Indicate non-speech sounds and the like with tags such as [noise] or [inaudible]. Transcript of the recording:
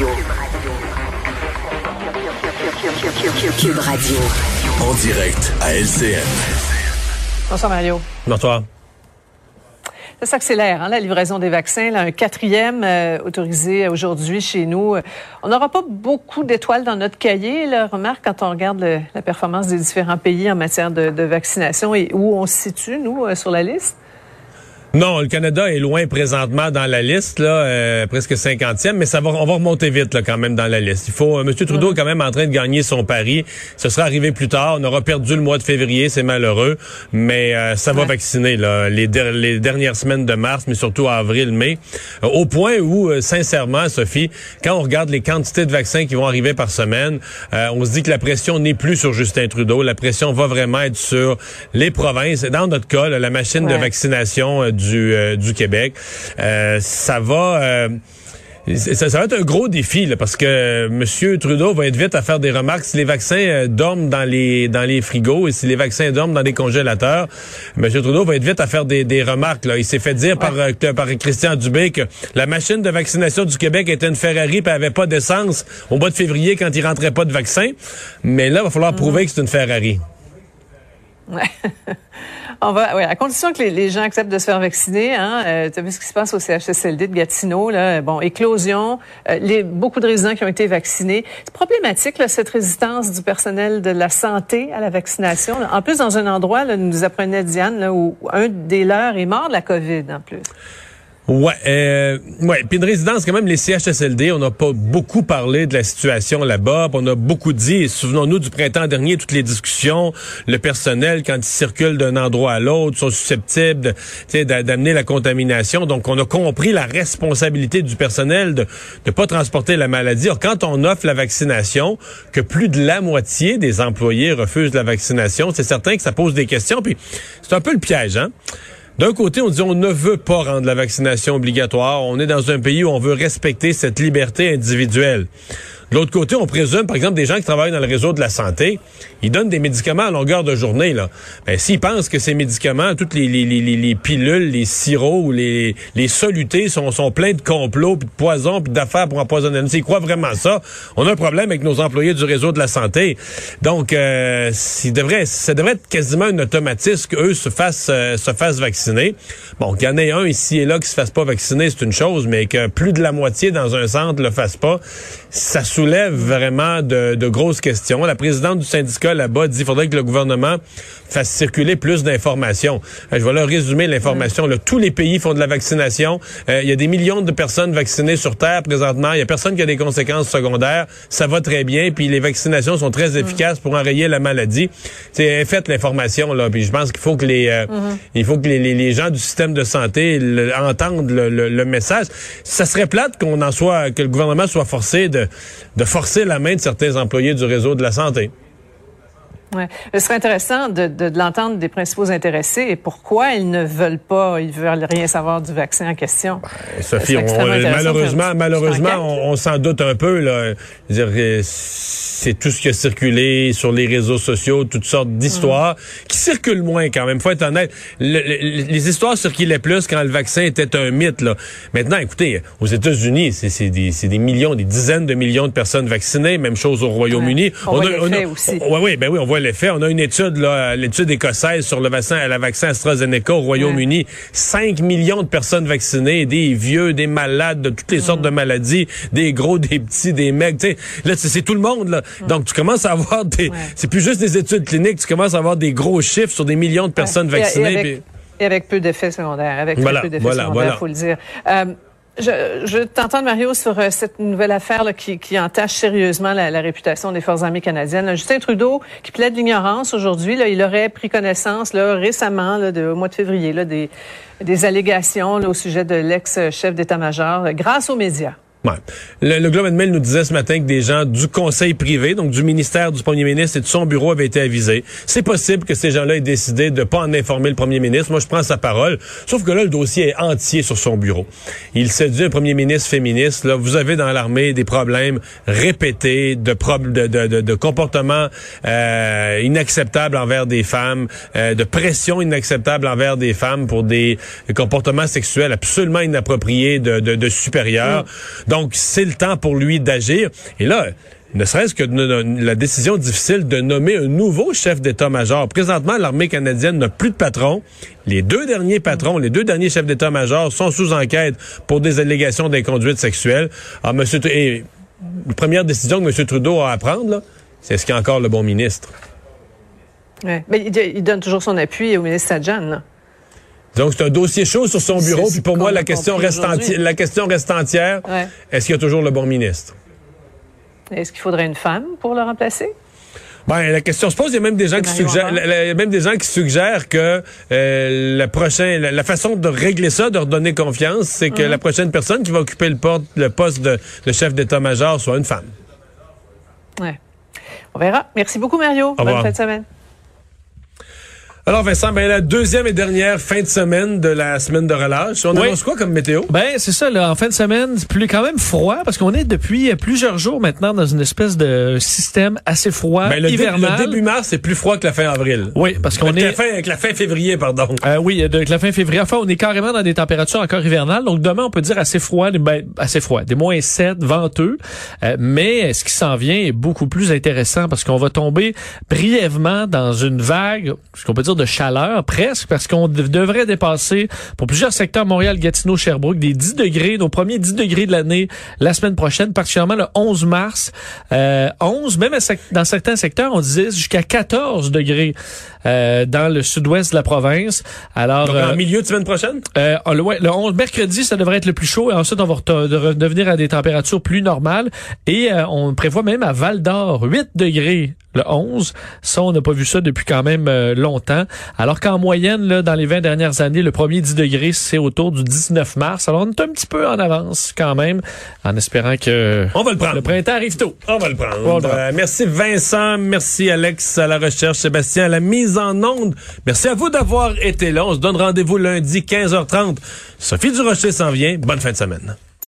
Radio. Cube Radio. En direct à LCN. Bonsoir Mario. Bonsoir. Ça s'accélère, hein, la livraison des vaccins. Là, un quatrième euh, autorisé aujourd'hui chez nous. On n'aura pas beaucoup d'étoiles dans notre cahier. Là. Remarque quand on regarde le, la performance des différents pays en matière de, de vaccination et où on se situe, nous, euh, sur la liste. Non, le Canada est loin présentement dans la liste, là, euh, presque 50e, mais ça va, on va remonter vite là, quand même dans la liste. Il faut, euh, M. Trudeau est quand même en train de gagner son pari. Ce sera arrivé plus tard. On aura perdu le mois de février, c'est malheureux, mais euh, ça va vacciner là, les, les, dernières semaines de mars, mais surtout avril, mai, au point où, sincèrement, Sophie, quand on regarde les quantités de vaccins qui vont arriver par semaine, on se dit que la pression n'est plus sur Justin Trudeau. La pression va vraiment être sur les provinces. Dans notre cas, la machine de vaccination du, euh, du Québec. Euh, ça va... Euh, ça, ça, va être un gros défi là, parce que M. Trudeau va être vite à faire des remarques. Si les vaccins dorment dans les dans les frigos et si les vaccins dorment dans des congélateurs, M. Trudeau va être vite à faire des, des remarques. Là. Il s'est fait dire par, par Christian Dubé que la machine de vaccination du Québec était une Ferrari et avait pas d'essence au mois de février quand il rentrait pas de vaccin. Mais là, il va falloir prouver que c'est une Ferrari. Ouais. [laughs] On va, ouais, à condition que les, gens acceptent de se faire vacciner. Hein, euh, tu as vu ce qui se passe au CHSLD de Gatineau, là. Bon, éclosion, euh, les, beaucoup de résidents qui ont été vaccinés. C'est problématique, là, cette résistance du personnel de la santé à la vaccination. En plus, dans un endroit, là, nous apprenait Diane, là, où un des leurs est mort de la COVID, en plus. Ouais, euh, ouais. Puis une résidence, quand même, les CHSLD, on n'a pas beaucoup parlé de la situation là-bas. On a beaucoup dit, souvenons-nous du printemps dernier, toutes les discussions, le personnel, quand il circule d'un endroit à l'autre, sont susceptibles d'amener la contamination. Donc, on a compris la responsabilité du personnel de ne pas transporter la maladie. Alors, quand on offre la vaccination, que plus de la moitié des employés refusent la vaccination, c'est certain que ça pose des questions. Puis, c'est un peu le piège, hein? D'un côté, on dit on ne veut pas rendre la vaccination obligatoire. On est dans un pays où on veut respecter cette liberté individuelle. De l'autre côté, on présume, par exemple, des gens qui travaillent dans le réseau de la santé, ils donnent des médicaments à longueur de journée. Là. Ben, s'ils pensent que ces médicaments, toutes les, les, les, les pilules, les sirops les, les solutés sont, sont pleins de complots, puis de poisons, puis d'affaires pour empoisonner, s'ils croient vraiment ça, on a un problème avec nos employés du réseau de la santé. Donc, euh, ça devrait être quasiment un automatisme qu'eux se fassent, euh, se fassent vacciner. Bon, qu'il y en ait un ici et là qui se fasse pas vacciner, c'est une chose, mais que plus de la moitié dans un centre le fasse pas, ça soulève vraiment de, de grosses questions. La présidente du syndicat là-bas dit qu'il faudrait que le gouvernement fasse circuler plus d'informations. Euh, je vais leur résumer l'information. Tous les pays font de la vaccination. Euh, il y a des millions de personnes vaccinées sur Terre présentement. Il y a personne qui a des conséquences secondaires. Ça va très bien. Puis les vaccinations sont très efficaces pour enrayer la maladie. C'est faites l'information là. Puis je pense qu'il faut que les euh, mm-hmm. il faut que les, les, gens du système de santé entendent le, le, message. Ça serait plate qu'on en soit que le gouvernement soit forcé de de forcer la main de certains employés du réseau de la santé. Ouais. Ce serait intéressant de, de, de l'entendre des principaux intéressés et pourquoi ils ne veulent pas, ils veulent rien savoir du vaccin en question. Ben, Sophie, malheureusement, malheureusement, on, s'en doute un peu. Là. Dire, c'est tout ce qui a circulé sur les réseaux sociaux, toutes sortes d'histoires qui circulent moins quand même. Faut être honnête. les histoires circulaient plus quand le vaccin était un mythe. Là. Maintenant, écoutez, aux États-Unis, c'est des, des, millions, des dizaines de millions de personnes vaccinées. Même chose au Royaume-Uni. On, voit a, on aussi. oui, ben oui, on voit l'effet. On a une étude, là, l'étude écossaise sur le vaccin, la vaccin AstraZeneca au Royaume-Uni. 5 millions de personnes vaccinées, des vieux, des malades de toutes les sortes de maladies, des gros, des petits, des mecs. Là, c'est tout le monde. Là. Donc, tu commences à avoir des... C'est plus juste des études cliniques, tu commences à avoir des gros chiffres sur des millions de personnes vaccinées. Et avec, peu d'effets secondaires. Avec peu d'effets secondaires, faut le dire. Euh, je, je t'entends, Mario, sur euh, cette nouvelle affaire qui, entache sérieusement la, réputation des Forces armées canadiennes. Justin Trudeau, qui plaide l'ignorance aujourd'hui, il aurait pris connaissance récemment, de, au mois de février, des, des allégations au sujet de l'ex-chef d'état-major grâce aux médias. Ouais. Le, le, Globe and Mail nous disait ce matin que des gens du conseil privé, donc du ministère du premier ministre et de son bureau avaient été avisés. C'est possible que ces gens-là aient décidé de pas en informer le premier ministre. Moi, je prends sa parole. Sauf que là, le dossier est entier sur son bureau. Il séduit un premier ministre féministe. Là, vous avez dans l'armée des problèmes répétés de, de, de, de, comportements euh, inacceptables envers des femmes, euh, de pression inacceptable envers des femmes pour des comportements sexuels absolument inappropriés de, de, supérieurs. Donc, c'est le temps pour lui d'agir. Et là, ne serait-ce que la décision difficile de nommer un nouveau chef d'état-major. Présentement, l'armée canadienne n'a plus de patron. Les deux derniers patrons, les deux derniers chefs d'état-major sont sous enquête pour des allégations d'inconduite sexuelle. Alors, monsieur, et la première décision que M. Trudeau a à prendre, c'est est-ce qu'il y a encore le bon ministre? Ouais. Mais il, donne toujours son appui au ministre Sadjan. Donc, c'est un dossier chaud sur son bureau. Puis pour moi, la question, reste la question reste entière. Est-ce qu'il y a toujours le bon ministre? Est-ce qu'il faudrait une femme pour le remplacer? Ben, la question se pose. Il y a même des gens qui suggèrent, même des gens qui suggèrent que euh, la prochaine, la, façon de régler ça, de redonner confiance, c'est que mhm. la prochaine personne qui va occuper le, le poste de, chef d'état-major soit une femme. Ouais. On verra. Merci beaucoup, Mario. Bonne fin de semaine. Alors Vincent, ben la deuxième et dernière fin de semaine de la semaine de relâche. On annonce quoi comme météo? Ben c'est ça, là, en fin de semaine, plus quand même froid parce qu'on est depuis plusieurs jours maintenant dans une espèce de système assez froid ben, le hivernal. le début mars, c'est plus froid que la fin avril. Oui, parce qu'on est... La fin, avec la fin février, pardon. Euh, oui, avec la fin février. Enfin, on est carrément dans des températures encore hivernales. Donc demain, on peut dire assez froid, ben, assez froid, des moins 7, venteux. Euh, mais ce qui s'en vient est beaucoup plus intéressant parce qu'on va tomber brièvement dans une vague, ce qu'on peut dire de chaleur, presque, parce qu'on devrait dépasser pour plusieurs secteurs Montréal, Gatineau, Sherbrooke des 10 degrés, nos premiers 10 degrés de l'année la semaine prochaine, particulièrement le 11 mars. Euh, 11, même dans certains secteurs, on disait jusqu'à 14 degrés euh, dans le sud-ouest de la province. Alors, Donc, en euh, milieu de semaine prochaine? Euh, le 11, mercredi, ça devrait être le plus chaud et ensuite on va redevenir à des températures plus normales et euh, on prévoit même à Val d'Or 8 degrés le 11. Ça, on n'a pas vu ça depuis quand même euh, longtemps. Alors qu'en moyenne, là, dans les 20 dernières années, le premier 10 degrés, c'est autour du 19 mars. Alors, on est un petit peu en avance quand même, en espérant que on va le, prendre. le printemps arrive tôt. On va le prendre. Euh, merci Vincent, merci Alex à la recherche, Sébastien à la en onde. Merci à vous d'avoir été là. On se donne rendez-vous lundi 15h30. Sophie Durocher s'en vient. Bonne fin de semaine.